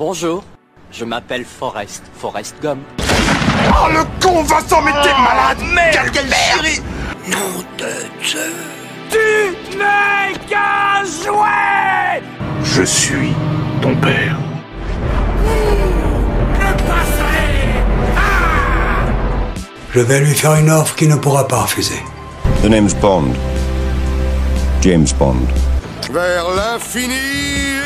Bonjour, je m'appelle Forrest, Forrest Gum. Oh le con Vincent mais t'es malade Merde, Quelle chérie Nom de Dieu Tu n'es qu'un jouet Je suis ton père. Je vais lui faire une offre qu'il ne pourra pas refuser. The name's Bond. James Bond. Vers l'infini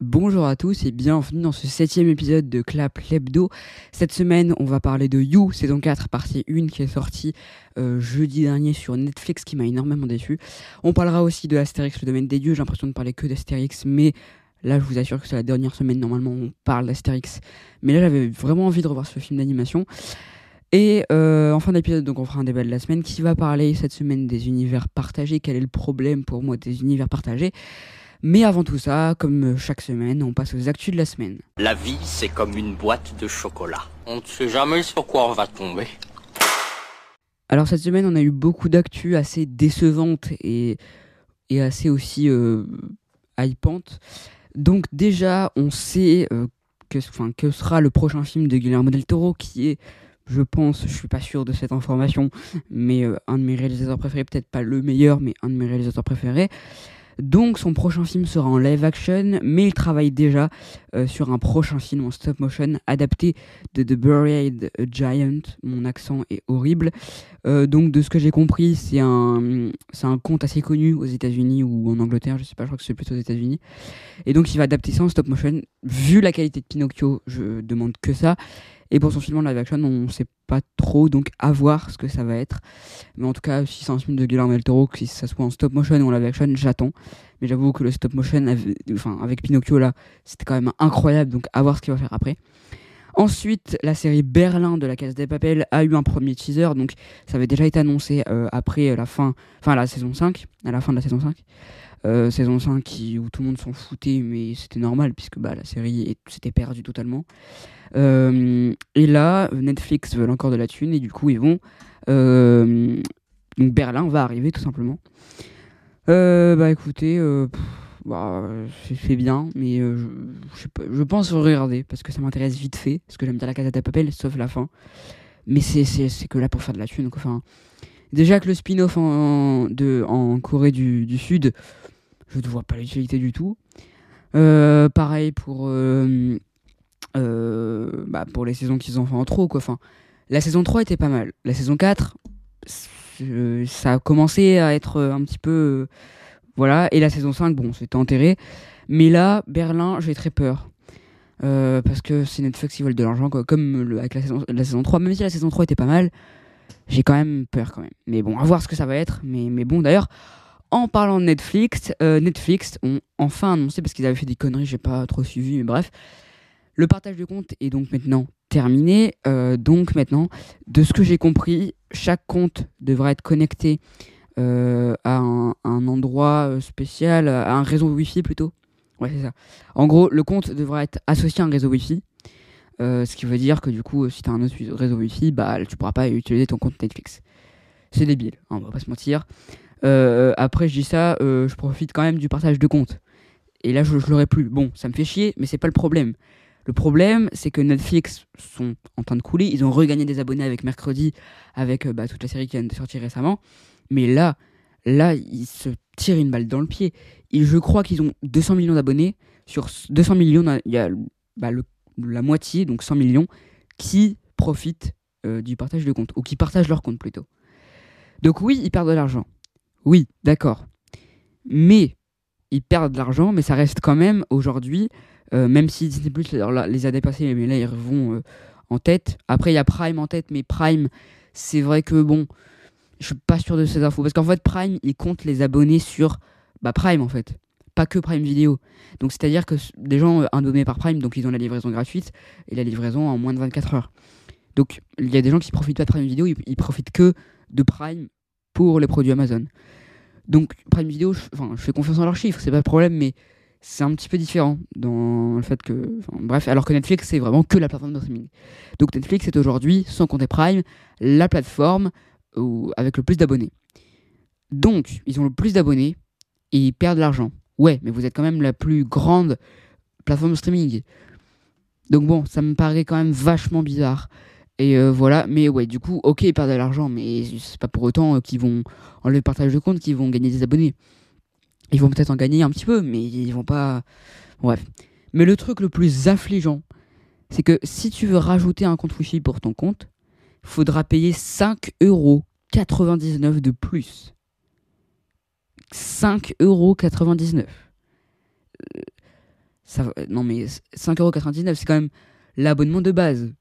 Bonjour à tous et bienvenue dans ce septième épisode de Clap Lebdo. Cette semaine, on va parler de You, saison 4, partie 1, qui est sortie euh, jeudi dernier sur Netflix, qui m'a énormément déçu. On parlera aussi de Astérix, le domaine des dieux. J'ai l'impression de parler que d'Astérix, mais là, je vous assure que c'est la dernière semaine, normalement, on parle d'Astérix. Mais là, j'avais vraiment envie de revoir ce film d'animation. Et euh, en fin d'épisode, donc on fera un débat de la semaine qui va parler cette semaine des univers partagés? Quel est le problème pour moi des univers partagés? Mais avant tout ça, comme chaque semaine, on passe aux actus de la semaine. La vie, c'est comme une boîte de chocolat. On ne sait jamais sur quoi on va tomber. Alors cette semaine, on a eu beaucoup d'actus assez décevantes et, et assez aussi euh, hypantes. Donc déjà, on sait euh, que sera le prochain film de Guillermo del Toro, qui est, je pense, je suis pas sûr de cette information, mais euh, un de mes réalisateurs préférés, peut-être pas le meilleur, mais un de mes réalisateurs préférés. Donc son prochain film sera en live action, mais il travaille déjà euh, sur un prochain film en stop motion adapté de The Buried Giant. Mon accent est horrible. Euh, donc de ce que j'ai compris, c'est un, c'est un conte assez connu aux États-Unis ou en Angleterre, je sais pas, je crois que c'est plutôt aux États-Unis. Et donc il va adapter ça en stop motion. Vu la qualité de Pinocchio, je demande que ça. Et pour son film en live action, on sait pas trop, donc à voir ce que ça va être. Mais en tout cas, si c'est un film de Guillermo del Toro, que si ça soit en stop motion ou en live action, j'attends. Mais j'avoue que le stop motion, enfin, avec Pinocchio là, c'était quand même incroyable, donc à voir ce qu'il va faire après. Ensuite, la série Berlin de la Case des Papels a eu un premier teaser, donc ça avait déjà été annoncé euh, après la fin, enfin la saison 5, à la fin de la saison 5. Euh, saison 5 qui, où tout le monde s'en foutait, mais c'était normal puisque bah, la série s'était perdue totalement. Euh, et là, Netflix veut encore de la thune et du coup, ils vont. Donc Berlin va arriver tout simplement. Bah écoutez, bah, c'est bien, mais euh, je, pense regarder parce que ça m'intéresse vite fait, parce que j'aime bien la Casa de Papel, sauf la fin. Mais c'est que là pour faire de la thune. Enfin, déjà que le spin-off en, en Corée du, du Sud, je ne vois pas l'utilité du tout. Euh, pareil pour, euh, bah, pour les saisons qu'ils ont fait en trop. Quoi. La saison 3 était pas mal. La saison 4, c'est- ça a commencé à être un petit peu. Voilà. Et la saison 5, bon, c'était enterré. Mais là, Berlin, j'ai très peur. Euh, parce que c'est Netflix qui veulent de l'argent. Comme avec la saison, la saison 3. Même si la saison 3 était pas mal, j'ai quand même peur quand même. Mais bon, à voir ce que ça va être. Mais, mais bon, d'ailleurs, en parlant de Netflix, euh, Netflix ont enfin annoncé, parce qu'ils avaient fait des conneries, j'ai pas trop suivi, mais bref. Le partage de compte est donc maintenant terminé. Euh, donc maintenant, de ce que j'ai compris, chaque compte devra être connecté euh, à un, endroit euh, spécial, à un réseau Wi-Fi plutôt. Ouais, c'est ça. En gros, le compte devra être associé à un réseau Wi-Fi. Euh, ce qui veut dire que du coup, euh, si tu as un autre réseau Wi-Fi, bah, tu pourras pas utiliser ton compte Netflix. C'est débile, hein, on va pas se mentir. Euh, après, je dis ça, euh, je profite quand même du partage de compte. Et là, je, je l'aurai plus. Bon, ça me fait chier, mais c'est pas le problème. Le problème, c'est que Netflix sont en train de couler. Ils ont regagné des abonnés avec mercredi, avec euh, bah, toute la série qui vient de sortir récemment. Mais là, là, ils se tirent une balle dans le pied. Et je crois qu'ils ont 200 millions d'abonnés. Sur ce 200 millions, il y a bah, la moitié, donc 100 millions, qui profitent euh, du partage de compte, ou qui partagent leur compte plutôt. Donc oui, ils perdent de l'argent. Oui, d'accord. Mais ils perdent de l'argent, mais ça reste quand même aujourd'hui, euh, même si Disney Plus les a dépassés, mais là ils vont euh, en tête. Après, il y a Prime en tête, mais Prime, c'est vrai que bon, je suis pas sûr de ces infos. Parce qu'en fait, Prime, il compte les abonnés sur bah, Prime en fait. Pas que Prime Vidéo. Donc c'est-à-dire que des gens euh, abonnés par Prime, donc ils ont la livraison gratuite et la livraison en moins de 24 heures. Donc il y a des gens qui profitent pas de Prime Vidéo, ils, profitent que de Prime pour les produits Amazon. Donc Prime Video, je, enfin, je fais confiance en leurs chiffres, c'est pas le problème, mais c'est un petit peu différent dans le fait que. bref, alors que Netflix, c'est vraiment que la plateforme de streaming. Donc Netflix est aujourd'hui, sans compter Prime, la plateforme où- avec le plus d'abonnés. Donc, ils ont le plus d'abonnés et ils perdent de l'argent. Ouais, mais vous êtes quand même la plus grande plateforme de streaming. Donc bon, ça me paraît quand même vachement bizarre. Et euh, voilà, mais ouais, du coup, ok, ils perdent de l'argent, mais c'est pas pour autant euh, qu'ils vont enlever le partage de compte, qu'ils vont gagner des abonnés. Ils vont peut-être en gagner un petit peu, mais ils vont pas. Bref. Mais le truc le plus affligeant, c'est que si tu veux rajouter un compte Wi-Fi pour ton compte, faudra payer 5,99€ de plus. 5,99€. Euh, ça, va- non mais 5,99€, c'est quand même l'abonnement de base.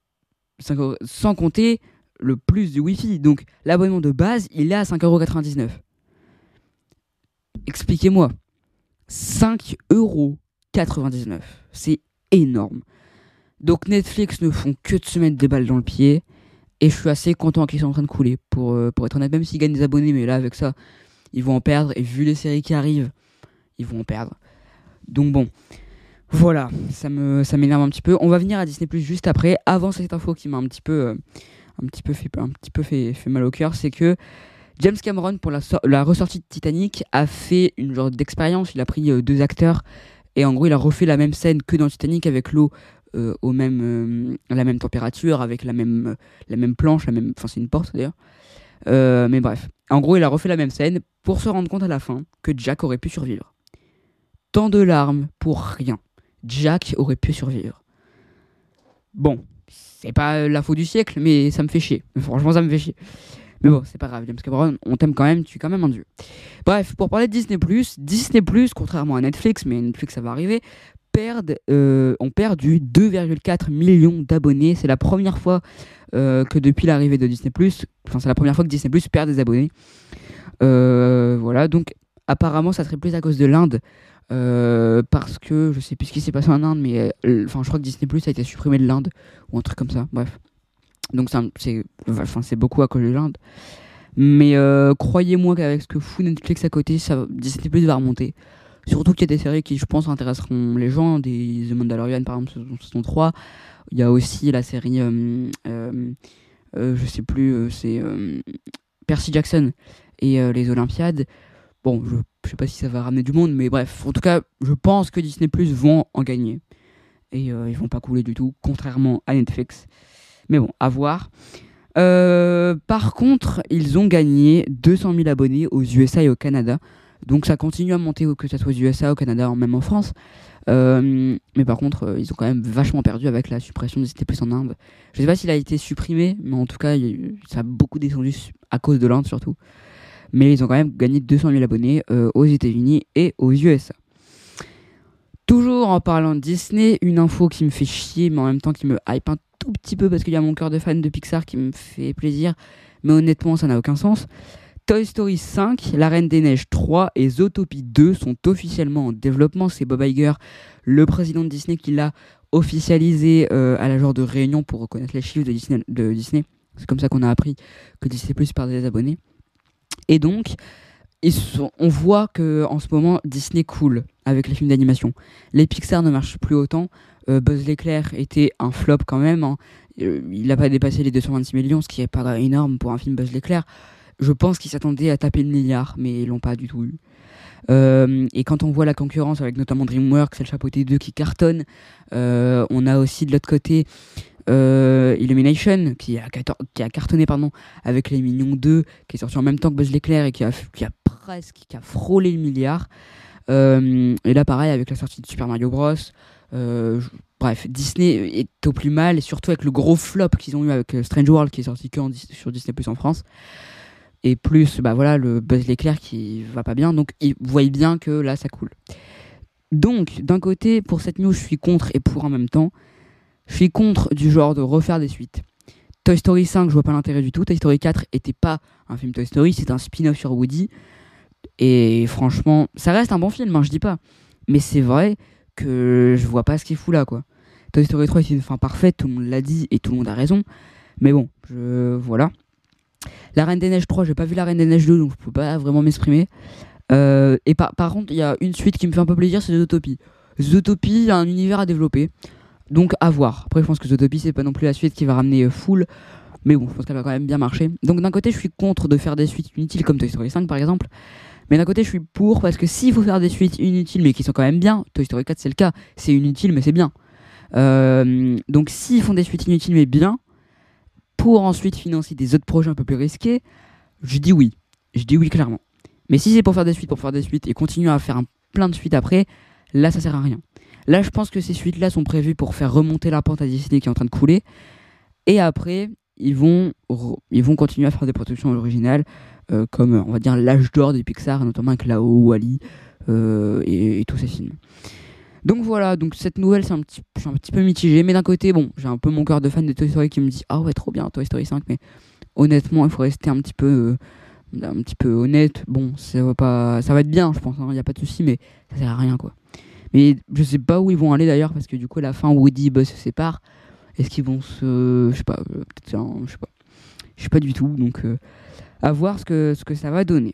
5 euros- sans compter le plus du Wi-Fi. Donc l'abonnement de base, il est à 5,99€. Expliquez-moi. 5,99€. C'est énorme. Donc Netflix ne font que de se mettre des balles dans le pied. Et je suis assez content qu'ils soient en train de couler. Pour, euh, pour être honnête, même s'ils gagnent des abonnés, mais là avec ça, ils vont en perdre. Et vu les séries qui arrivent, ils vont en perdre. Donc bon. Voilà, ça me ça m'énerve un petit peu. On va venir à Disney Plus juste après. Avant cette info qui m'a un petit peu euh, un petit peu fait un petit peu fait, fait mal au cœur, c'est que James Cameron pour la, la ressortie de Titanic a fait une genre d'expérience. Il a pris euh, deux acteurs et en gros il a refait la même scène que dans Titanic avec l'eau euh, au même euh, à la même température, avec la même euh, la même planche, la même enfin c'est une porte d'ailleurs. Euh, mais bref, en gros il a refait la même scène pour se rendre compte à la fin que Jack aurait pu survivre. Tant de larmes pour rien. Jack aurait pu survivre. Bon, c'est pas euh, l'info du siècle, mais ça me fait chier. Franchement, ça me fait chier. Mais bon, c'est pas grave, James Cameron, on t'aime quand même, tu es quand même un dieu. Bref, pour parler de Disney+, Disney+, contrairement à Netflix, mais Netflix ça va arriver, perdent, euh, ont perdu 2,4 millions d'abonnés. C'est la première fois euh, que depuis l'arrivée de Disney+, enfin c'est la première fois que Disney+, perd des abonnés. Euh, voilà, donc apparemment ça serait plus à cause de l'Inde, euh, parce que je sais plus ce qui s'est passé en Inde, mais enfin je crois que Disney Plus a été supprimé de l'Inde ou un truc comme ça. Bref, donc c'est beaucoup à cause de l'Inde. Mais croyez-moi qu'avec ce que fout Netflix à côté, Disney Plus va remonter. Surtout qu'il y a des séries qui, je pense, intéresseront les gens. Des The Mandalorian, par exemple, saison, saison 3. Il y a aussi la série, euh, euh, euh, je sais plus, euh, c'est euh, Percy Jackson et les Olympiades. Bon, je, je sais pas si ça va ramener du monde, mais bref, en tout cas, je pense que Disney Plus vont en gagner. Et ils vont pas couler du tout, contrairement à Netflix. Mais bon, à voir. Par contre, ils ont gagné 200 000 abonnés aux USA et au Canada. Donc ça continue à monter, que ce soit aux USA, au Canada, même en France. Euh, mais par contre, euh, ils ont quand même vachement perdu avec la suppression de Disney Plus en Inde. Je sais pas s'il a été supprimé, mais en tout cas, ça a beaucoup descendu à cause de l'Inde surtout mais ils ont quand même gagné 200 000 abonnés euh, aux États-Unis et aux USA. Toujours en parlant de Disney, une info qui me fait chier, mais en même temps qui me hype un tout petit peu parce qu'il y a mon cœur de fan de Pixar qui me fait plaisir, mais honnêtement, ça n'a aucun sens. Toy Story 5, La Reine des Neiges 3 et Zootopie 2 sont officiellement en développement. C'est Bob Iger, le président de Disney, qui l'a officialisé euh, à la genre de réunion pour reconnaître les chiffres de Disney. C'est comme ça qu'on a appris que Disney Plus perdait des abonnés. Et donc, on voit que en ce moment Disney coule avec les films d'animation. Les Pixar ne marchent plus autant. Euh, Buzz l'éclair était un flop quand même. hein. Euh, il n'a pas dépassé les 226 millions, ce qui est pas énorme pour un film Buzz l'éclair. Je pense qu'ils s'attendaient à taper le milliard, mais ils l'ont pas du tout eu. Euh, et quand on voit la concurrence avec notamment DreamWorks et le Chapeauté 2 qui cartonne, euh, on a aussi de l'autre côté euh, Illumination qui a, cartonné pardon, avec Les Mignons 2 qui est sorti en même temps que Buzz l'éclair et qui a, presque qui a frôlé le milliard. Et là pareil avec la sortie de Super Mario Bros. Bref, Disney est au plus mal et surtout avec le gros flop qu'ils ont eu avec Strange World qui est sorti que sur Disney Plus en France. Et plus, bah voilà, le Buzz l'éclair qui va pas bien. Donc, ils voient bien que là, ça coule. Donc, d'un côté, pour cette news, je suis contre et pour en même temps. Je suis contre du genre de refaire des suites. Toy Story 5, je vois pas l'intérêt du tout. Toy Story 4 était pas un film Toy Story, c'est un spin-off sur Woody. Et franchement, ça reste un bon film, hein, je dis pas. Mais c'est vrai que je vois pas ce qu'il fout là, quoi. Toy Story 3 est une fin parfaite, tout le monde l'a dit et tout le monde a raison. Mais bon, je voilà. La Reine des Neiges 3, j'ai pas vu La Reine des Neiges 2, donc je peux pas vraiment m'exprimer. Euh, et par, contre, il y a une suite qui me fait un peu plaisir, c'est Zootopie. Zootopie a un univers à développer, donc à voir. Après, je pense que Zootopie, c'est pas non plus la suite qui va ramener euh, full, Mais bon, je pense qu'elle va quand même bien marcher. Donc d'un côté, je suis contre de faire des suites inutiles comme Toy Story 5 par exemple. Mais d'un côté, je suis pour parce que s'il faut faire des suites inutiles mais qui sont quand même bien, Toy Story 4 c'est le cas, c'est inutile mais c'est bien. Euh, donc s'ils font des suites inutiles mais bien, pour ensuite financer des autres projets un peu plus risqués, je dis oui. Je dis oui clairement. Mais si c'est pour faire des suites, pour faire des suites et continuer à faire un, plein de suites après, là ça sert à rien. Là je pense que ces suites-là sont prévues pour faire remonter la pente à Disney qui est en train de couler. Et après, ils vont, continuer à faire des productions originales, euh, comme on va dire l'âge d'or des Pixar, notamment avec Lao, Wally euh, et, tous ces films. Donc voilà, donc cette nouvelle, c'est un petit, un petit peu mitigé, mais d'un côté, bon, j'ai un peu mon cœur de fan de Toy Story qui me dit ah ouais trop bien Toy Story 5, mais honnêtement, il faut rester un petit peu, euh, un petit peu honnête. Bon, ça va pas, ça va être bien, je pense, il hein, n'y a pas de souci, mais ça sert à rien quoi. Mais je sais pas où ils vont aller d'ailleurs parce que du coup, la fin, Woody et Buzz se séparent. Est-ce qu'ils vont se, je sais pas, euh, peut-être, je sais pas, je sais pas du tout. Donc, euh, à voir ce que ce que ça va donner.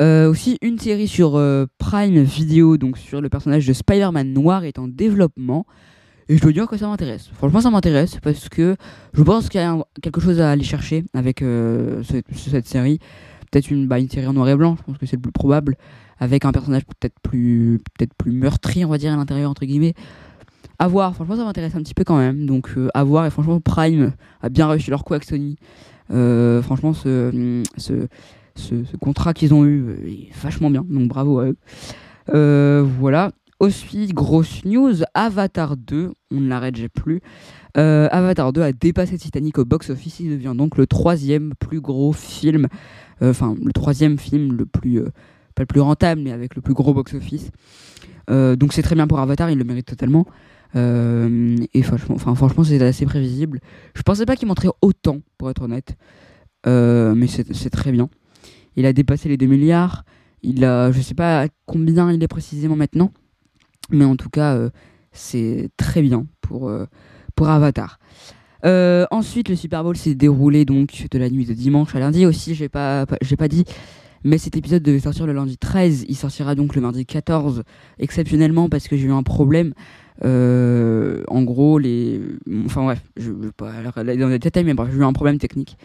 Euh, aussi, une série sur euh, Prime Video, donc sur le personnage de Spider-Man noir, est en développement. Et je dois dire que ça m'intéresse. Franchement, ça m'intéresse parce que je pense qu'il y a quelque chose à aller chercher avec euh, cette série. Peut-être une, bah, une série en noir et blanc, je pense que c'est le plus probable. Avec un personnage peut-être plus, peut plus meurtri, on va dire, à l'intérieur, entre guillemets. À voir, franchement, ça m'intéresse un petit peu quand même. Donc, à voir. Et franchement, Prime a bien réussi leur coup avec Sony. franchement, ce ce, contrat qu'ils ont eu euh, est vachement bien, donc bravo à eux. Euh, voilà. Ensuite, grosse news, Avatar 2, on ne l'arrête plus. Euh, Avatar 2 a dépassé Titanic au box-office, il devient donc le troisième plus gros film, enfin le troisième film le plus, pas le plus rentable, mais avec le plus gros box-office. donc c'est très bien pour Avatar, il le mérite totalement. et franchement, enfin, franchement c'est assez prévisible. Je pensais pas qu'il montrait autant, pour être honnête. mais c'est très bien. Il a dépassé les 2 milliards. Il a, je sais pas combien il est précisément maintenant, mais en tout cas, euh, c'est très bien pour, euh, Avatar. Euh, ensuite, le Super Bowl s'est déroulé donc de la nuit de dimanche à lundi aussi. J'ai pas, pas dit, mais cet épisode devait sortir le lundi 13. Il sortira donc le mardi 14, exceptionnellement parce que j'ai eu un problème. en gros, les, enfin bref, je vais pas aller dans les détails, mais bref, j'ai eu un problème technique.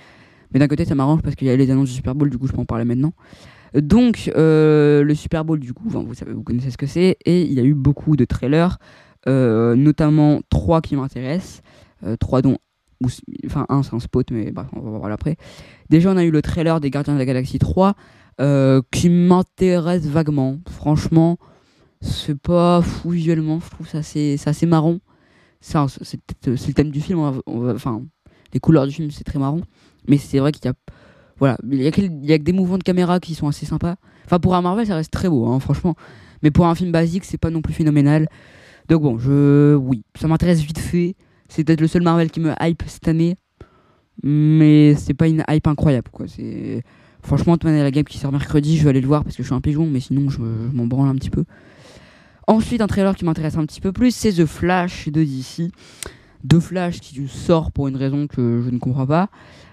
Mais d'un côté, ça m'arrange parce qu'il y a les annonces du Super Bowl, du coup, je peux en parler maintenant. Donc, euh, le Super Bowl, du coup, vous, savez, vous connaissez ce que c'est, et il y a eu beaucoup de trailers, euh, notamment trois qui m'intéressent, euh, trois dont, enfin un c'est un spot, mais bref, on va voir après. Déjà, on a eu le trailer des Gardiens de la Galaxie 3, qui m'intéresse vaguement. Franchement, c'est pas fou visuellement, je trouve ça assez, assez marrant. C'est le thème du film, enfin, les couleurs du film, c'est très marrant. Mais c'est vrai qu'il y a. Voilà, il y, a il y a des mouvements de caméra qui sont assez sympas. Enfin, pour un Marvel, ça reste très beau, hein, franchement. Mais pour un film basique, c'est pas non plus phénoménal. Donc bon, je. Oui, ça m'intéresse vite fait. C'est peut-être le seul Marvel qui me hype cette année. Mais c'est pas une hype incroyable, quoi. C'est. Franchement, Ant-Man la Game qui sort mercredi, je vais aller le voir parce que je suis un pigeon, mais sinon, je, je m'en branle un petit peu. Ensuite, un trailer qui m'intéresse un petit peu plus, c'est The Flash de DC de Flash qui sort pour une raison que je ne comprends pas.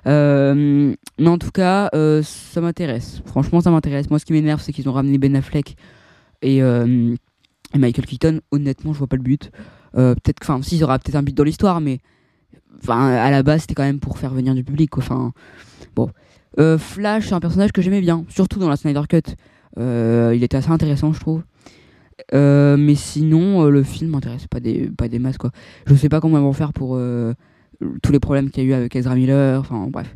Euh, mais en tout cas, euh, ça m'intéresse. Franchement, ça m'intéresse. Moi, ce qui m'énerve, c'est qu'ils ont ramené Ben Affleck et, euh, Michael Keaton. Honnêtement, je vois pas le but. peut-être, enfin, si, il y aura peut-être un but dans l'histoire, mais enfin, à la base, c'était quand même pour faire venir du public. Enfin, bon. Flash, c'est un personnage que j'aimais bien, surtout dans la Snyder Cut. il était assez intéressant, je trouve. Euh, mais sinon, euh, le film m'intéresse pas des, pas des masses, quoi. Je sais pas comment ils vont faire pour euh, tous les problèmes qu'il y a eu avec Ezra Miller, enfin bref.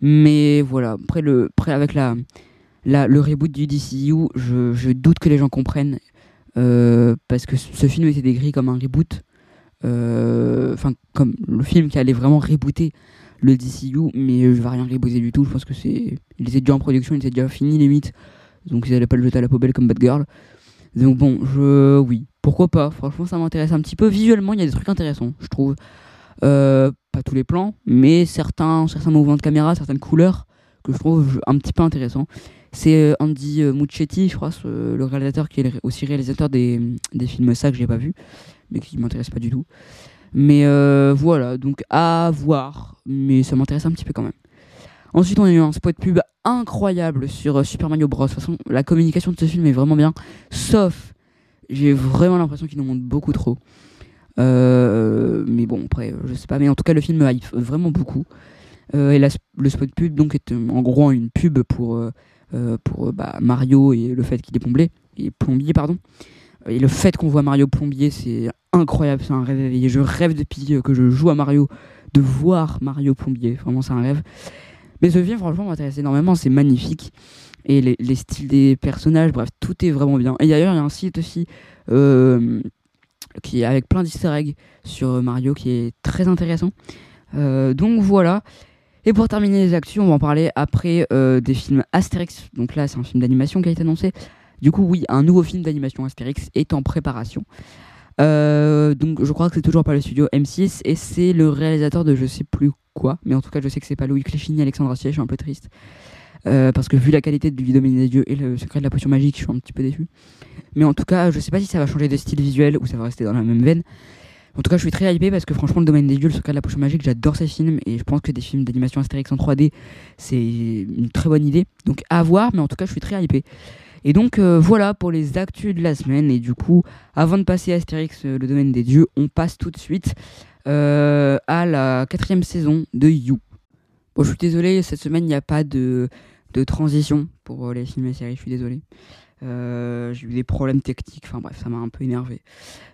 Mais voilà, après, le, après avec la, la, le reboot du DCU, je, je doute que les gens comprennent. parce que ce film était décrit comme un reboot. Enfin, comme le film qui allait vraiment rebooter le DCU, mais je vais rien rebooter du tout. Je pense que c'est. Il était déjà en production, il était déjà fini limite. Donc ils allaient pas le jeter à la poubelle comme Bad Girl. Donc bon, je oui, pourquoi pas? Franchement, ça m'intéresse un petit peu. Visuellement, il y a des trucs intéressants, je trouve. Euh, pas tous les plans, mais certains, certains mouvements de caméra, certaines couleurs que je trouve un petit peu intéressants. C'est euh, Andy euh, Muccetti, je crois, le réalisateur qui est aussi réalisateur des, des films ça que j'ai pas vu, mais qui m'intéresse pas du tout. Mais voilà, donc à voir, mais ça m'intéresse un petit peu quand même. Ensuite, on a eu un spot pub incroyable sur euh, Super Mario Bros. De toute façon, la communication de ce film est vraiment bien. Sauf, j'ai vraiment l'impression qu'ils nous montrent beaucoup trop. Euh, mais bon, après, je sais pas. Mais en tout cas, le film me hype vraiment beaucoup. Euh, et le spot pub, donc, est euh, en gros une pub pour, euh, euh, pour euh, bah, Mario et le fait qu'il est plombier, et plombier, pardon. Et le fait qu'on voit Mario plombier, c'est incroyable, c'est un rêve éveillé. Je rêve depuis euh, que je joue à Mario de voir Mario plombier. Vraiment, c'est un rêve. Mais ce film, franchement, m'intéresse énormément. C'est magnifique. Et les, les styles des personnages, bref, tout est vraiment bien. Et d'ailleurs, il y a un site aussi euh, qui est avec plein d'easter eggs sur Mario qui est très intéressant. Euh, donc voilà. Et pour terminer les actions, on va en parler après euh, des films Astérix. Donc là, c'est un film d'animation qui a été annoncé. Du coup, oui, un nouveau film d'animation Astérix est en préparation. Euh, donc je crois que c'est toujours par le studio M6 et c'est le réalisateur de je sais plus quoi, mais en tout cas je sais que c'est pas Louis Cléchigny, Alexandre Astier, je suis un peu triste. Euh, parce que vu la qualité du domaine des dieux et le secret de la potion magique, je suis un petit peu déçu. Mais en tout cas, je sais pas si ça va changer de style visuel ou ça va rester dans la même veine. En tout cas, je suis très hypé parce que franchement, le domaine des dieux, le secret de la potion magique, j'adore ces films et je pense que des films d'animation Astérix en 3D, c'est une très bonne idée. Donc à voir, mais en tout cas, je suis très hypé. Et donc euh, voilà pour les actus de la semaine. Et du coup, avant de passer à Astérix, euh, le domaine des dieux, on passe tout de suite euh, à la quatrième saison de You. Bon, je suis désolé, cette semaine, il n'y a pas de, de transition pour les films et séries, je suis désolé. J'ai eu des problèmes techniques, enfin bref, ça m'a un peu énervé.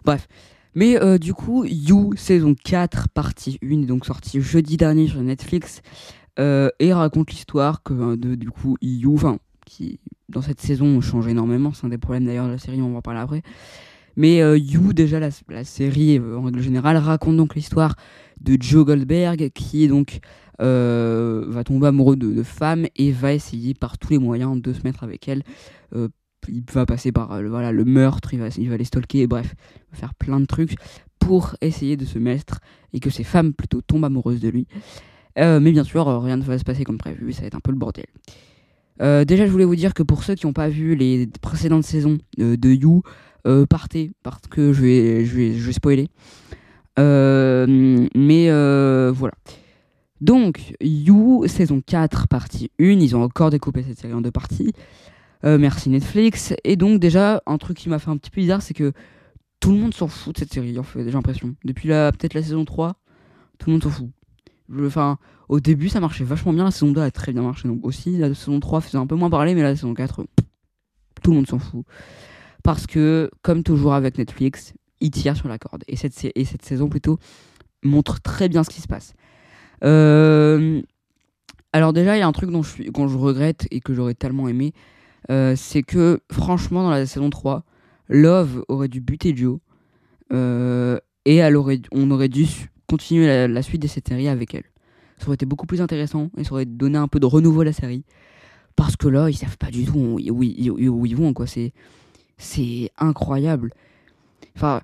Bref. Mais du coup, You, saison 4, partie 1, est donc sortie jeudi dernier sur Netflix, et raconte l'histoire que de, du coup, You, enfin, qui dans cette saison change énormément, c'est un des problèmes d'ailleurs de la série, on va en parler après. Mais euh, You, déjà, la, série, euh, en règle générale, raconte donc l'histoire de Joe Goldberg, qui donc euh, va tomber amoureux de, femmes et va essayer par tous les moyens de se mettre avec elles. Euh, il va passer par le- voilà, le meurtre, il va, il va les stalker, bref, va faire plein de trucs pour essayer de se mettre et que ces femmes plutôt tombent amoureuses de lui. Mais bien sûr, rien ne va se passer comme prévu, ça va être un peu le bordel. Euh, déjà, je voulais vous dire que pour ceux qui n'ont pas vu les précédentes saisons euh, de You, euh, partez parce que je vais, je spoiler. Mais voilà. Donc, You, saison 4, partie 1. Ils ont encore découpé cette série en deux parties. Merci Netflix. Et donc, déjà, un truc qui m'a fait un petit peu bizarre, c'est que tout le monde s'en fout de cette série, fait, j'ai l'impression. Depuis peut-être la saison 3, tout le monde s'en fout. Enfin, au début, ça marchait vachement bien. La saison 2 a très bien marché. Donc, aussi, la saison 3 faisait un peu moins parler, mais la saison 4, pff, tout le monde s'en fout. Parce que, comme toujours avec Netflix, ils tirent sur la corde. Et cette, sa- et cette saison, plutôt, montre très bien ce qui se passe. Euh, alors déjà, il y a un truc dont je, regrette et que j'aurais tellement aimé, euh, c'est que franchement, dans la saison 3, Love aurait dû buter Joe euh, et elle aurait, on aurait dû continuer la, suite de cette série avec elle. Ça aurait été beaucoup plus intéressant et ça aurait donné un peu de renouveau à la série. Parce que là, ils savent pas du tout où, ils- vont, quoi. C'est, c'est incroyable. Enfin,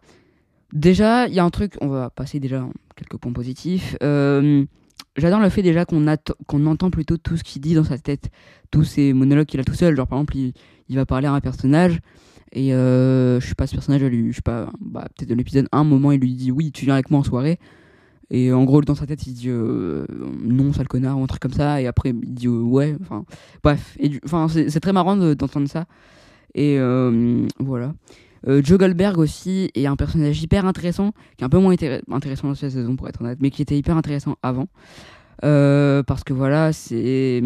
déjà, il y a un truc, on va passer déjà quelques points positifs. Euh, J'adore le fait déjà qu'on qu'on entend plutôt tout ce qu'il dit dans sa tête, tous ces monologues qu'il a tout seul. Genre par exemple, il, va parler à un personnage et euh, je sais pas, ce personnage, je sais pas, bah, peut-être dans l'épisode 1, un moment, il lui dit oui, tu viens avec moi en soirée. Et en gros, dans sa tête, il dit euh, non, sale connard, ou un truc comme ça. Et après, il dit euh, ouais. Enfin, bref. Enfin, c'est très marrant de- d'entendre ça. Et euh, voilà. Joe Goldberg aussi est un personnage hyper intéressant, qui est un peu moins intér- intéressant dans cette saison pour être honnête, mais qui était hyper intéressant avant. Parce que voilà, c'est.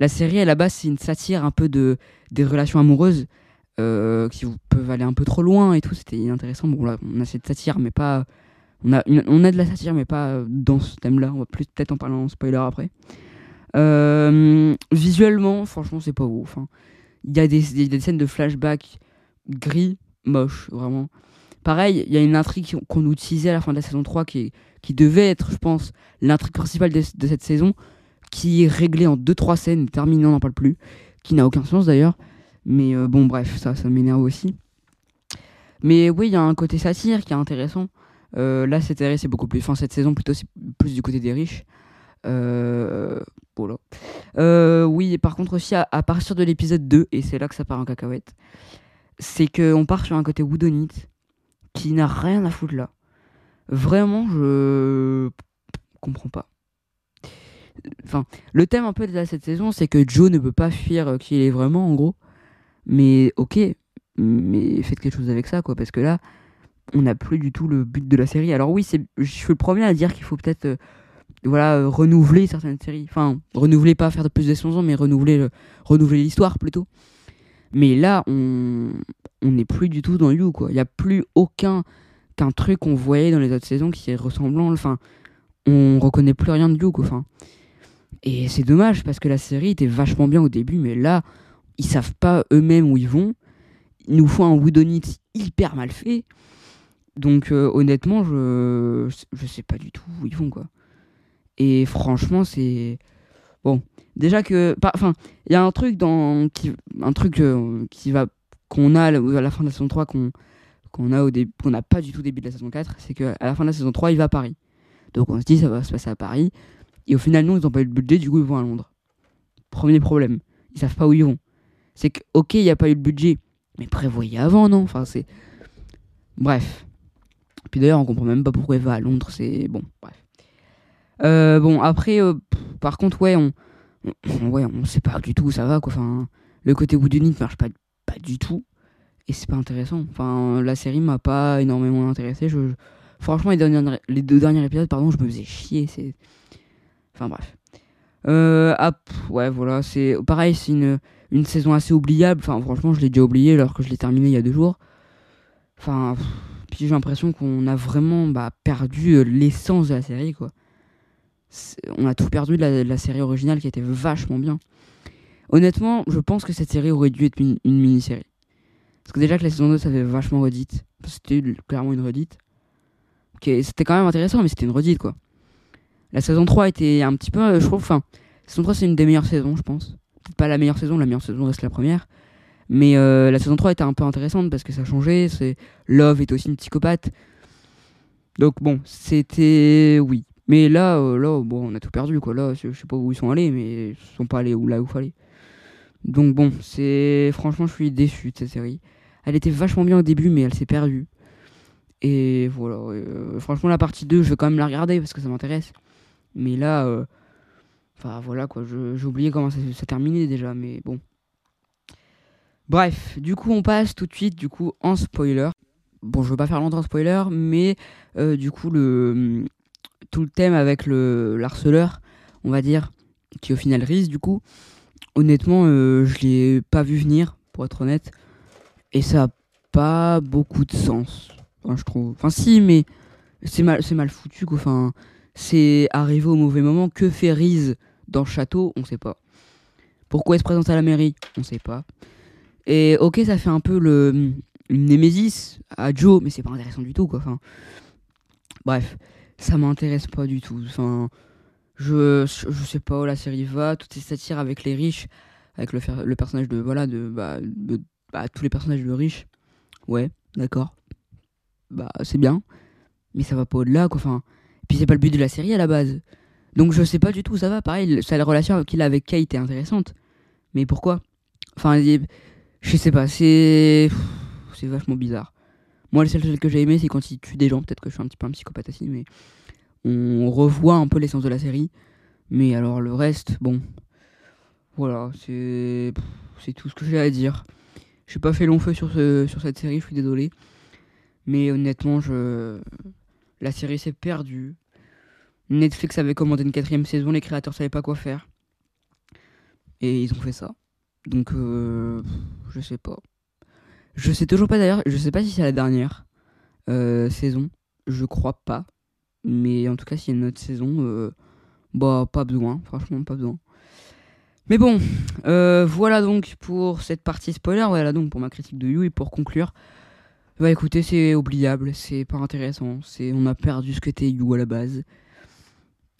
La série à la base, c'est une satire un peu de, des relations amoureuses qui peuvent aller un peu trop loin et tout. C'était intéressant. Bon, là, on a cette satire, mais pas. On a, on a de la satire, mais pas euh, dans ce thème-là. On va plus peut-être en parler en spoiler après. Euh, visuellement, franchement, c'est pas ouf. hein. Il y a des, des, scènes de flashback gris, moche, vraiment. Pareil, il y a une intrigue qu'on utilisait à la fin de la saison 3 qui, qui devait être, je pense, l'intrigue principale de, de cette saison, qui est réglée en 2-3 scènes, terminée, on n'en parle plus, qui n'a aucun sens d'ailleurs. Mais euh, bon, bref, ça, ça m'énerve aussi. Mais oui, il y a un côté satire qui est intéressant. Euh, là, cette série, c'est beaucoup plus. Enfin, cette saison, plutôt, c'est plus du côté des riches. Euh, voilà. Euh, oui, par contre, aussi, à, partir de l'épisode 2, et c'est là que ça part en cacahuète, c'est qu'on part sur un côté woodonite qui n'a rien à foutre là. Vraiment, je comprends pas. Enfin, le thème un peu de cette saison, c'est que Joe ne peut pas fuir euh, qui il est vraiment, en gros. Mais ok, mais faites quelque chose avec ça, quoi, parce que là, on n'a plus du tout le but de la série. Alors oui, je suis le premier à dire qu'il faut peut-être euh, voilà, euh, renouveler certaines séries. Enfin, renouveler, pas faire de plus de 100 ans, mais renouveler, le- renouveler l'histoire plutôt. Mais là, on n'est plus du tout dans You, quoi. Il n'y a plus aucun qu'un truc qu'on voyait dans les autres saisons qui est ressemblant. Enfin, on reconnaît plus rien de You. Enfin, et c'est dommage parce que la série était vachement bien au début, mais là, ils savent pas eux-mêmes où ils vont. Ils nous font un Whodunit hyper mal fait. Donc euh, honnêtement, je je sais pas du tout où ils vont quoi. Et franchement, c'est bon. Déjà que enfin, il y a un truc dans un truc euh, qui va qu'on a à la fin de la saison 3 qu'on qu'on a au début qu'on n'a pas du tout au début de la saison 4, c'est que à la fin de la saison 3, il va à Paris. Donc on se dit ça va se passer à Paris et au final non, ils ont pas eu le budget, du coup ils vont à Londres. Premier problème, ils savent pas où ils vont. C'est que OK, il y a pas eu le budget, mais prévoyez avant non? Enfin c'est bref. Puis d'ailleurs, on comprend même pas pourquoi il va à Londres, c'est bon, bref. Euh, bon, après, euh, par contre, ouais, on, ouais, on sait pas du tout où ça va, quoi. Enfin, le côté Whodunit marche pas, pas du tout, et c'est pas intéressant. Enfin, la série m'a pas énormément intéressé. Je, franchement, les, deux derniers épisodes, pardon, je me faisais chier. C'est, enfin bref. Euh, ah, ouais, voilà, c'est pareil, c'est une, une saison assez oubliable. Enfin, franchement, je l'ai déjà oublié alors que je l'ai terminé il y a deux jours. Enfin, puis j'ai l'impression qu'on a vraiment bah, perdu euh, l'essence de la série, quoi. On a tout perdu de la, série originale qui était vachement bien. Honnêtement, je pense que cette série aurait dû être une, mini-série. Parce que déjà que la saison 2, ça avait vachement redite. C'était clairement une redite. C'était quand même intéressant, mais c'était une redite, quoi. La saison 3 était un petit peu, euh, je trouve, enfin, saison 3 c'est une des meilleures saisons, je pense. Pas la meilleure saison, la meilleure saison reste la première. Mais euh, la saison 3 était un peu intéressante parce que ça changeait. C'est Love est aussi une psychopathe. Donc bon, c'était oui. Mais là, euh, là, bon, on a tout perdu quoi. Là, je je sais pas où ils sont allés, mais ils sont pas allés où là où fallait. Donc bon, c'est franchement, je suis déçu de cette série. Elle était vachement bien au début, mais elle s'est perdue. Et voilà. euh, franchement, la partie 2, je vais quand même la regarder parce que ça m'intéresse. Mais là, enfin voilà quoi. J'ai oublié comment ça s'est terminé déjà, mais bon. Bref, du coup, on passe tout de suite du coup en spoiler. Bon, je veux pas faire longtemps spoiler, mais euh, du coup, le tout le thème avec le l'harceleur, on va dire, qui au final risque du coup. Honnêtement, euh, je l'ai pas vu venir, pour être honnête, et ça a pas beaucoup de sens, je trouve. Enfin, si, mais c'est mal, mal foutu quoi. C'est arrivé au mauvais moment. Que fait Riz dans le château? On sait pas. Pourquoi il se présente à la mairie? On sait pas. Et ok, ça fait un peu le némésis à Joe, mais c'est pas intéressant du tout, quoi. Enfin, bref, ça m'intéresse pas du tout. Enfin, je, je sais pas où la série va. Toutes ces satires avec les riches, avec le, le personnage de voilà de bah, de bah, tous les personnages de riches. Ouais, d'accord. Bah c'est bien, mais ça va pas au-delà, quoi. Enfin, puis c'est pas le but de la série à la base. Donc je sais pas du tout ça va. Pareil, la relation qu'il a avec Kate est intéressante, mais pourquoi? Enfin, je sais pas, c'est. C'est vachement bizarre. Moi, le seul que j'ai aimé, c'est quand il tue des gens. Peut-être que je suis un petit peu un psychopathe aussi, mais. On revoit un peu l'essence de la série. Mais alors, le reste, bon. Voilà, c'est. C'est tout ce que j'ai à dire. J'ai pas fait long feu sur, ce, sur cette série, je suis désolé. Mais honnêtement, je. La série s'est perdue. Netflix avait commandé une quatrième saison, les créateurs savaient pas quoi faire. Et ils ont fait ça. Donc, euh, je sais pas. Je sais toujours pas d'ailleurs, je sais pas si c'est la dernière euh, saison. Je crois pas. Mais en tout cas, s'il y a une autre saison, euh, bah, pas besoin. Franchement, pas besoin. Mais bon, euh, voilà donc pour cette partie spoiler. Voilà donc pour ma critique de You et pour conclure. Bah écoutez, c'est oubliable, c'est pas intéressant. C'est, on a perdu ce qu'était You à la base.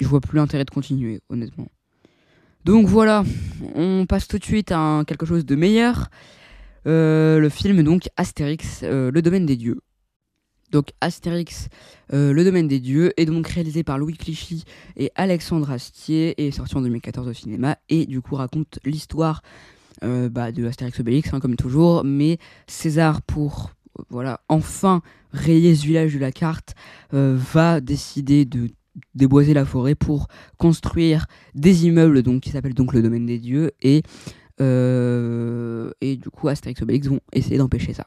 Je vois plus l'intérêt de continuer, honnêtement. Donc voilà, on passe tout de suite à quelque chose de meilleur. Euh, le film donc Astérix, euh, le domaine des dieux. Donc Astérix, euh, le domaine des dieux, est donc réalisé par Louis Clichy et Alexandre Astier et est sorti en 2014 au cinéma et du coup raconte l'histoire bah, de Astérix Obélix hein, comme toujours, mais César pour voilà enfin rayer ce village de la carte va décider de déboiser la forêt pour construire des immeubles donc qui s'appellent donc le domaine des dieux et et du coup Astérix Obélix vont essayer d'empêcher ça.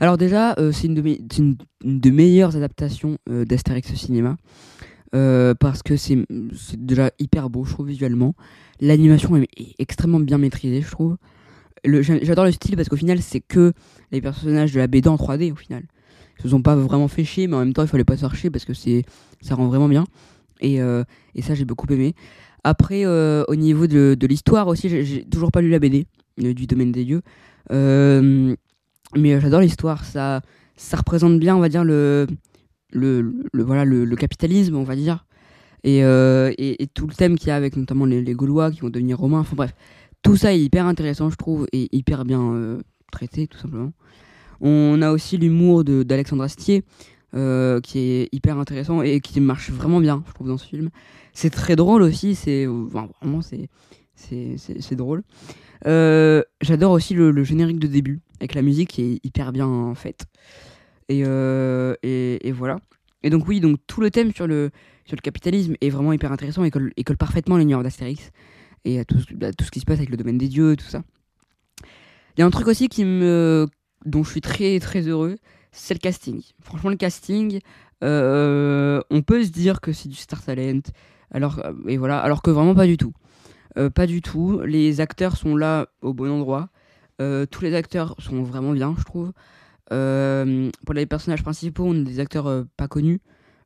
Alors déjà, euh, c'est une, de une- une des meilleures adaptations euh, d'Astérix au cinéma. euh, parce que c'est déjà hyper beau, je trouve, visuellement. L'animation est, extrêmement bien maîtrisée, je trouve. J'adore le style parce qu'au final, c'est que les personnages de la BD en 3D, au final. Ils se sont pas vraiment fait chier, mais en même temps, il fallait pas se faire parce que ça rend vraiment bien. Et, euh, et ça, j'ai beaucoup aimé. Après, euh, au niveau de, de l'histoire aussi, j'ai- toujours pas lu la BD euh, du Domaine des Dieux. Euh, mais j'adore l'histoire. Ça, ça représente bien, on va dire, le, le, le- voilà, le, capitalisme, on va dire. Et, et, tout le thème qu'il y a avec notamment les, les Gaulois qui vont devenir romains. Enfin bref, tout ça est hyper intéressant, je trouve, et hyper bien traité, tout simplement. On a aussi l'humour d'Alexandre Astier, euh, qui est hyper intéressant et qui marche vraiment bien, je trouve, dans ce film. C'est très drôle aussi, c'est vraiment c'est c'est- drôle. Euh, J'adore aussi le, générique de début, avec la musique qui est hyper bien faite. Et, euh, et, et voilà. Et donc oui, donc tout le thème sur le, sur le capitalisme est vraiment hyper intéressant et colle, et colle parfaitement l'univers d'Astérix et à tout, à tout ce qui se passe avec le domaine des dieux, tout ça. Il y a un truc aussi qui me, dont je suis très très heureux, c'est le casting. Franchement, le casting, euh, on peut se dire que c'est du Star Talent, alors, et voilà, alors que vraiment pas du tout. Euh, pas du tout. Les acteurs sont là au bon endroit. Euh, tous les acteurs sont vraiment bien, je trouve. Euh, pour les personnages principaux, on a des acteurs euh, pas connus.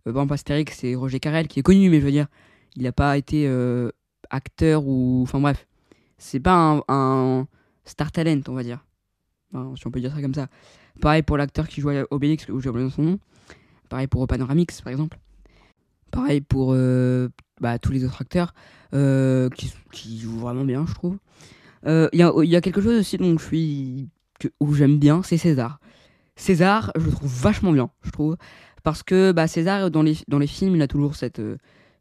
Euh, par exemple, Astérix, c'est Roger Carrel qui est connu, mais je veux dire, il n'a pas été euh, acteur ou. Enfin bref, c'est pas un, star talent, on va dire. Si on peut dire ça comme ça. Pareil pour l'acteur qui joue à Obélix, où j'ai oublié son nom. Pareil pour Panoramix, par exemple. Pareil pour euh, bah, tous les autres acteurs euh, qui, jouent vraiment bien, je trouve. Euh, Il y, a, quelque chose aussi dont je suis, que- où j'aime bien, c'est César. César, je le trouve vachement bien, je trouve. Parce que bah, César, dans les, films, il a toujours cette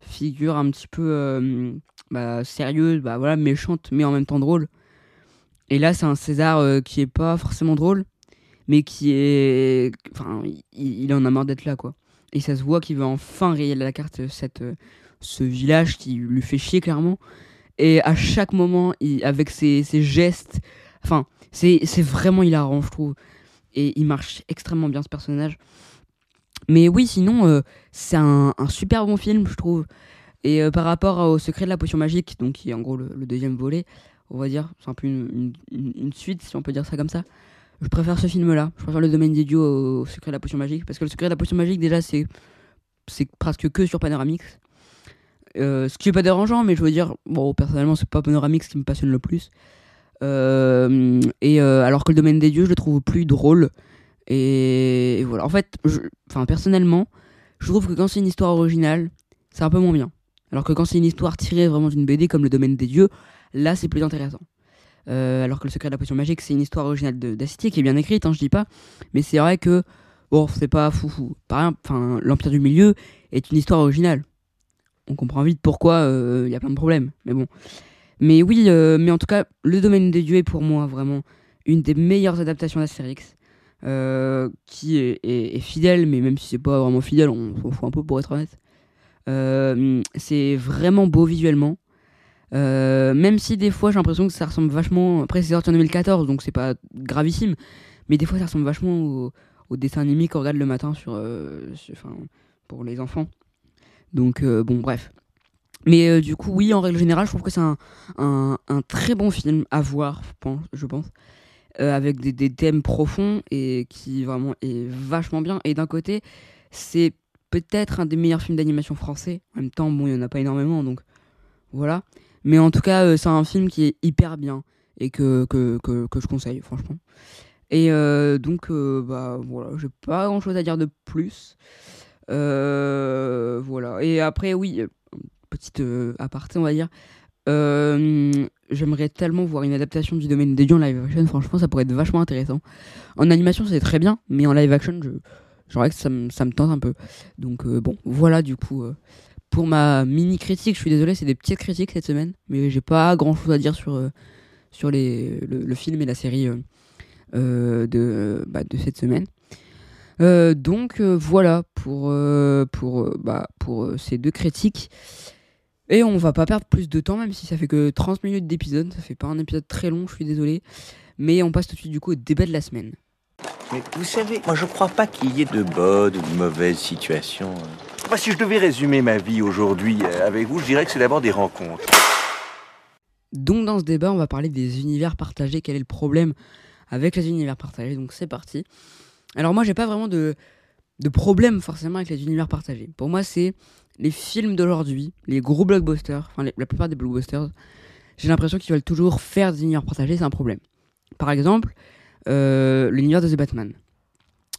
figure un petit peu bah, sérieuse, voilà, méchante, mais en même temps drôle. Et là, c'est un César qui est pas forcément drôle, mais qui est. Enfin, il, en a marre d'être là, quoi. Et ça se voit qu'il veut enfin rayer la carte cette, ce village qui lui fait chier, clairement. Et à chaque moment, avec ses, ses gestes, enfin, c'est vraiment hilarant, je trouve. Et il marche extrêmement bien, ce personnage. Mais oui, sinon, euh, c'est un, super bon film, je trouve. Et euh, par rapport au secret de la potion magique, donc qui est en gros le, deuxième volet, on va dire, c'est un peu une- une suite, si on peut dire ça comme ça. Je préfère ce film-là. Je préfère le domaine des dieux au, secret de la potion magique. Parce que le secret de la potion magique, déjà, c'est c'est presque que sur Panoramix. Euh, ce qui est pas dérangeant, mais je veux dire, bon, personnellement, c'est pas Panoramix qui me passionne le plus. Euh, et euh, alors que le domaine des dieux, je le trouve plus drôle. Et, voilà. En fait, personnellement, je trouve que quand c'est une histoire originale, c'est un peu moins bien. Alors que quand c'est une histoire tirée vraiment d'une BD comme le domaine des dieux, là, c'est plus intéressant. Euh, alors que le secret de la potion magique, c'est une histoire originale d'Astier qui est bien écrite, hein, je dis pas. Mais c'est vrai que, bon, c'est pas foufou. Par exemple, enfin, l'Empire du Milieu est une histoire originale. On comprend vite pourquoi il y a plein de problèmes. Mais bon. Mais oui, euh, mais en tout cas, le domaine des dieux est pour moi vraiment une des meilleures adaptations d'Astérix. euh, qui est, est- fidèle, mais même si c'est pas vraiment fidèle, on s'en fout un peu pour être honnête. Euh, c'est vraiment beau visuellement. Euh, même si des fois j'ai l'impression que ça ressemble vachement. Après, c'est sorti en 2014, donc c'est pas gravissime. Mais des fois, ça ressemble vachement au, au dessin animé qu'on regarde le matin sur, euh, pour les enfants. Donc, euh, bon, bref. Mais du coup, oui, en règle générale, je trouve que c'est un, très bon film à voir, je pense. Avec des, des thèmes profonds et qui vraiment est vachement bien. Et d'un côté, c'est peut-être un des meilleurs films d'animation français. En même temps, bon, il n'y en a pas énormément, donc voilà. Mais en tout cas, euh, c'est un film qui est hyper bien et que, que, que, je conseille, franchement. Et euh, donc, euh, bah voilà, j'ai pas grand chose à dire de plus. Voilà. Et après, oui, petite aparté, on va dire. J'aimerais tellement voir une adaptation du domaine des dieux en live action. Franchement, ça pourrait être vachement intéressant. En animation, c'est très bien, mais en live action, je, j'aurais que ça me, ça me tente un peu. Donc, bon, voilà, du coup, pour ma mini critique, je suis désolé, c'est des petites critiques cette semaine, mais j'ai pas grand chose à dire sur, euh, sur le, film et la série euh, euh, de, bah, de cette semaine. Donc voilà pour, pour, bah, ces deux critiques. Et on va pas perdre plus de temps, même si ça fait que 30 minutes d'épisode. Ça fait pas un épisode très long, je suis désolé. Mais on passe tout de suite du coup au débat de la semaine. Mais vous savez, moi je crois pas qu'il y ait de bonnes ou de mauvaises situations. Si je devais résumer ma vie aujourd'hui euh, avec vous, je dirais que c'est d'abord des rencontres. Donc dans ce débat, on va parler des univers partagés. Quel est le problème avec les univers partagés? Donc c'est parti. Alors moi, j'ai pas vraiment de, de problème forcément avec les univers partagés. Pour moi, c'est les films d'aujourd'hui, les gros blockbusters, enfin la plupart des blockbusters, j'ai l'impression qu'ils veulent toujours faire des univers partagés, c'est un problème. Par exemple, euh, l'univers de The Batman.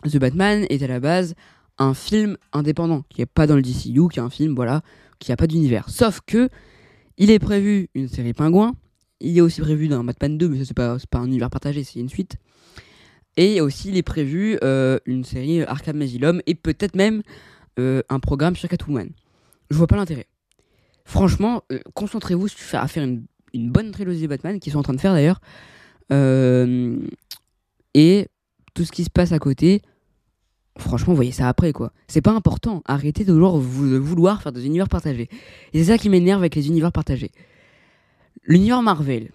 The Batman est à la base un film indépendant, qui n'est pas dans le DCU, qui est un film, voilà, qui n'a pas d'univers. Sauf que, il est prévu une série Pingouin, il est aussi prévu dans Batman 2, mais ça c'est pas, pas un univers partagé, c'est une suite. Et aussi, il est prévu euh, une série Arkham Asylum, et peut-être même euh, un programme sur Catwoman. Je vois pas l'intérêt. Franchement, euh, concentrez-vous à faire une, une bonne trilogie de Batman, qu'ils sont en train de faire d'ailleurs. et tout ce qui se passe à côté, franchement, voyez ça après, quoi. C'est pas important. Arrêtez de vouloir, faire des univers partagés. Et c'est ça qui m'énerve avec les univers partagés. L'univers Marvel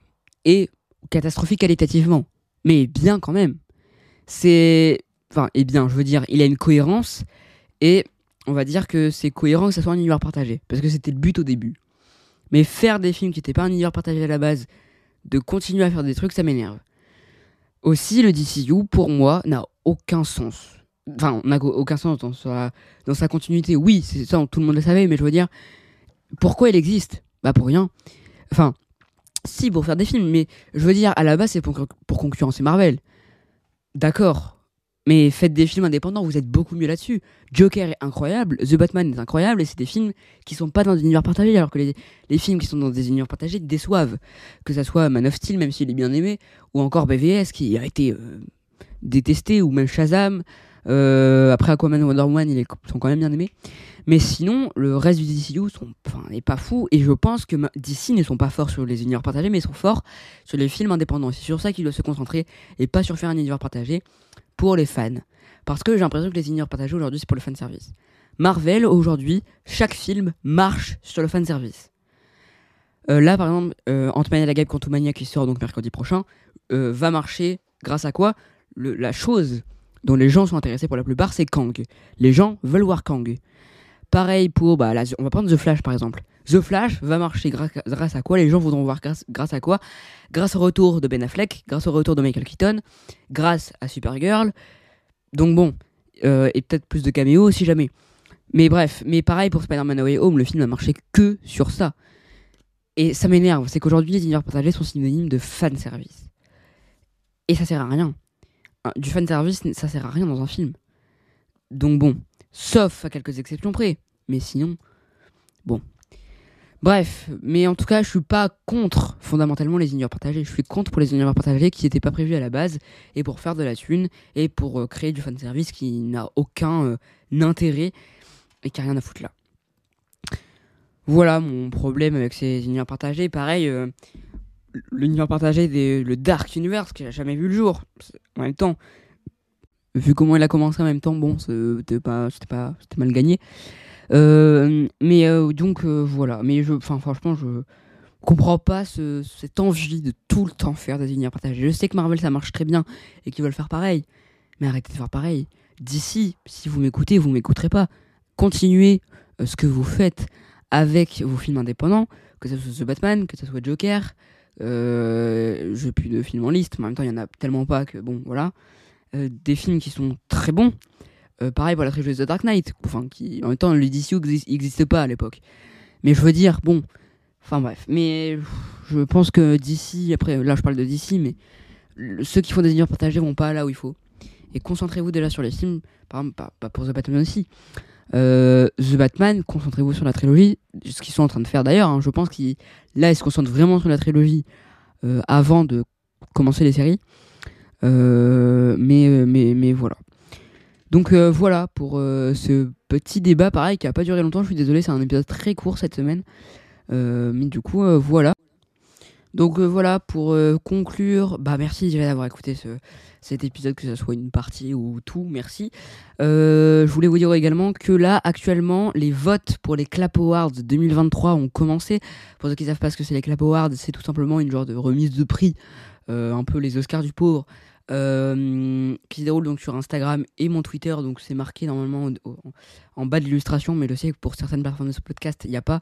est catastrophique qualitativement, mais bien quand même. C'est. Enfin, et bien, je veux dire, il a une cohérence, et on va dire que c'est cohérent que ça soit un univers partagé, parce que c'était le but au début. Mais faire des films qui n'étaient pas un univers partagé à la base, de continuer à faire des trucs, ça m'énerve. Aussi, le DCU, pour moi, n'a aucun sens enfin, n'a aucun sens dans sa, dans sa continuité. Oui, c'est ça, tout le monde le savait, mais je veux dire, pourquoi il existe? Bah pour rien. Enfin, si, pour faire des films, mais je veux dire, à la base, c'est pour, concurrencer Marvel. D'accord. Mais faites des films indépendants, vous êtes beaucoup mieux là-dessus. Joker est incroyable, The Batman est incroyable, et c'est des films qui sont pas dans des univers partagés, alors que les, les, films qui sont dans des univers partagés déçoivent. Que ça soit Man of Steel, même s'il est bien aimé, ou encore BVS, qui a été euh, détesté, ou même Shazam, euh, après Aquaman Wonder Woman, ils sont quand même bien aimés. Mais sinon, le reste du DCU n'est pas fou. Et je pense que DC ne sont pas forts sur les univers partagés, mais ils sont forts sur les films indépendants. C'est sur ça qu'ils doivent se concentrer et pas sur faire un univers partagé pour les fans. Parce que j'ai l'impression que les univers partagés aujourd'hui, c'est pour le fan service. Marvel, aujourd'hui, chaque film marche sur le fan service. Euh, là, par exemple, euh, Ant-Man et la Guêpe Quantumania qui sort donc mercredi prochain, euh, va marcher grâce à quoi? La chose dont les gens sont intéressés pour la plupart, c'est Kang. Les gens veulent voir Kang. Pareil pour, bah, on va prendre The Flash par exemple. The Flash va marcher grâce à quoi Les gens voudront voir grâce, à quoi? Grâce au retour de Ben Affleck, grâce au retour de Michael Keaton, grâce à Supergirl. Donc bon, euh, et peut-être plus de caméos si jamais. Mais bref, mais pareil pour Spider-Man Away Home, le film a marché que sur ça. Et ça m'énerve, c'est qu'aujourd'hui les univers partagés sont synonymes de fan service. Et ça sert à rien du fan service, ça sert à rien dans un film. Donc bon, sauf à quelques exceptions près. Mais sinon, bon. Bref, mais en tout cas, je suis pas contre fondamentalement les univers partagés. Je suis contre pour les univers partagés qui n'étaient pas prévus à la base et pour faire de la thune et pour euh, créer du fan service qui n'a aucun euh, intérêt et qui a rien à foutre là. Voilà mon problème avec ces univers partagés. Pareil, euh, l'univers partagé le Dark Universe qui n'a jamais vu le jour. En même temps, vu comment il a commencé en même temps, bon, c'était pas, c'était pas, c'était mal gagné. Euh, mais euh, donc euh, voilà. Mais je, enfin franchement, je comprends pas ce, cette envie de tout le temps faire des univers partagés. Je sais que Marvel ça marche très bien et qu'ils veulent faire pareil, mais arrêtez de faire pareil. D'ici, si vous m'écoutez, vous m'écouterez pas. Continuez ce que vous faites avec vos films indépendants, que ce soit The Batman, que ce soit Joker, euh, je n'ai plus de films en liste, mais en même temps, il y en a tellement pas que bon, voilà. Euh, des films qui sont très bons. Euh, pareil pour la trilogie The Dark Knight, en même temps, le DCU n'existe pas à l'époque. Mais je veux dire, bon, enfin bref. Mais je pense que DC, après, là je parle de DC, mais ceux qui font des univers partagés vont pas là où il faut. Et concentrez-vous déjà sur les films, par exemple, pas, pour The Batman aussi. The Batman, concentrez-vous sur la trilogie, ce qu'ils sont en train de faire d'ailleurs. Hein. je pense qu'ils là, ils se concentrent vraiment sur la trilogie euh, avant de commencer les séries. Euh, mais, euh, mais, mais voilà. Donc voilà pour ce petit débat, pareil, qui a pas duré longtemps. Je suis désolé, c'est un épisode très court cette semaine. mais du coup, voilà. Donc voilà, pour conclure, bah merci d'avoir écouté ce, cet épisode, que ce soit une partie ou tout, merci. Euh, je voulais vous dire également que là, actuellement, les votes pour les Clap Awards 2023 ont commencé. Pour ceux qui ne savent pas ce que c'est les Clap Awards, c'est tout simplement une genre de remise de prix, euh, un peu les Oscars du pauvre, euh, qui se déroule donc sur Instagram et mon Twitter. Donc c'est marqué normalement en bas de l'illustration, mais je sais que pour certaines plateformes de ce podcast, il n'y a pas.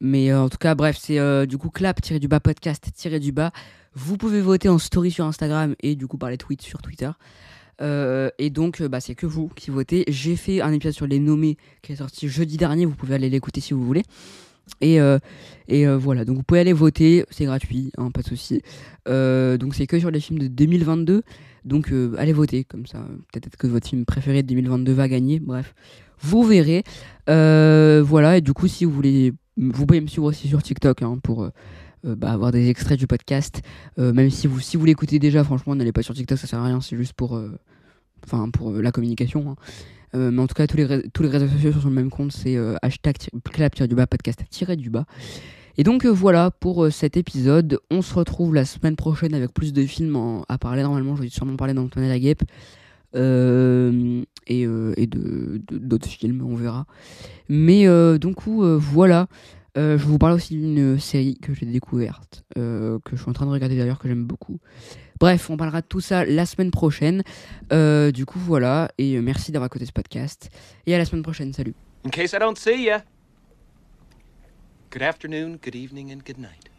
Mais euh, en tout cas, bref, c'est euh, du coup clap-du-bas podcast-du-bas. Vous pouvez voter en story sur Instagram et du coup par les tweets sur Twitter. et donc, bah, c'est que vous qui votez. J'ai fait un épisode sur les nommés qui est sorti jeudi dernier. Vous pouvez aller l'écouter si vous voulez. Et, et voilà, donc vous pouvez aller voter, c'est gratuit, hein, pas de souci. donc c'est que sur les films de 2022. Donc allez voter, comme ça, peut-être que votre film préféré de 2022 va gagner. Bref, vous verrez. voilà, et du coup, si vous voulez vous pouvez me suivre aussi sur TikTok hein, pour euh, euh, bah, avoir des extraits du podcast. Euh, même si vous, si vous l'écoutez déjà, franchement, n'allez pas sur TikTok, ça sert à rien, c'est juste pour, enfin, pour la communication. Hein. mais en tout cas, tous les, tous les réseaux sociaux sont sur le même compte, c'est hashtag clap-du-bas podcast-du-bas. Et donc voilà pour cet épisode. On se retrouve la semaine prochaine avec plus de films à parler. Normalement, je vais sûrement parler d'Antoine la Guêpe. et, et de d'autres films, on verra. Mais euh, donc euh, voilà. Euh, je vous parle aussi d'une série que j'ai découverte, que je suis en train de regarder d'ailleurs, que j'aime beaucoup. Bref, on parlera de tout ça la semaine prochaine. du coup, voilà. Et merci d'avoir écouté ce podcast. Et à la semaine prochaine. Salut. In case I don't see ya. Good afternoon, good evening, and good night.